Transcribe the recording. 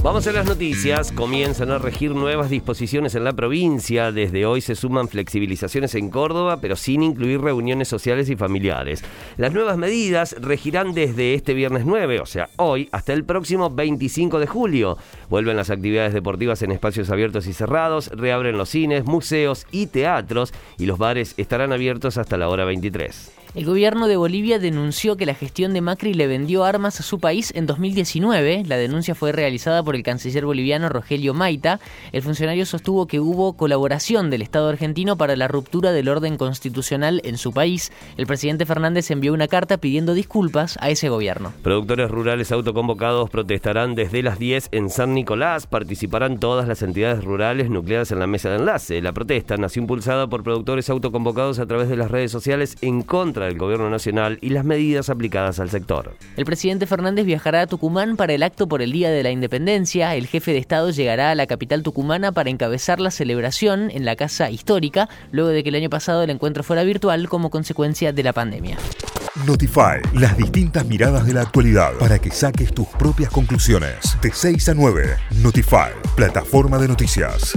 Vamos a las noticias. Comienzan a regir nuevas disposiciones en la provincia. Desde hoy se suman flexibilizaciones en Córdoba, pero sin incluir reuniones sociales y familiares. Las nuevas medidas regirán desde este viernes 9, o sea, hoy, hasta el próximo 25 de julio. Vuelven las actividades deportivas en espacios abiertos y cerrados, reabren los cines, museos y teatros, y los bares estarán abiertos hasta la hora 23. El gobierno de Bolivia denunció que la gestión de Macri le vendió armas a su país en 2019. La denuncia fue realizada por el canciller boliviano Rogelio Maita. El funcionario sostuvo que hubo colaboración del Estado argentino para la ruptura del orden constitucional en su país. El presidente Fernández envió una carta pidiendo disculpas a ese gobierno. Productores rurales autoconvocados protestarán desde las 10 en San Nicolás. Participarán todas las entidades rurales nucleadas en la mesa de enlace. La protesta nació impulsada por productores autoconvocados a través de las redes sociales en contra del Gobierno Nacional y las medidas aplicadas al sector. El presidente Fernández viajará a Tucumán para el acto por el Día de la Independencia. El jefe de Estado llegará a la capital tucumana para encabezar la celebración en la Casa Histórica, luego de que el año pasado el encuentro fuera virtual como consecuencia de la pandemia. Notify, las distintas miradas de la actualidad para que saques tus propias conclusiones. De 6 a 9, Notify, plataforma de noticias.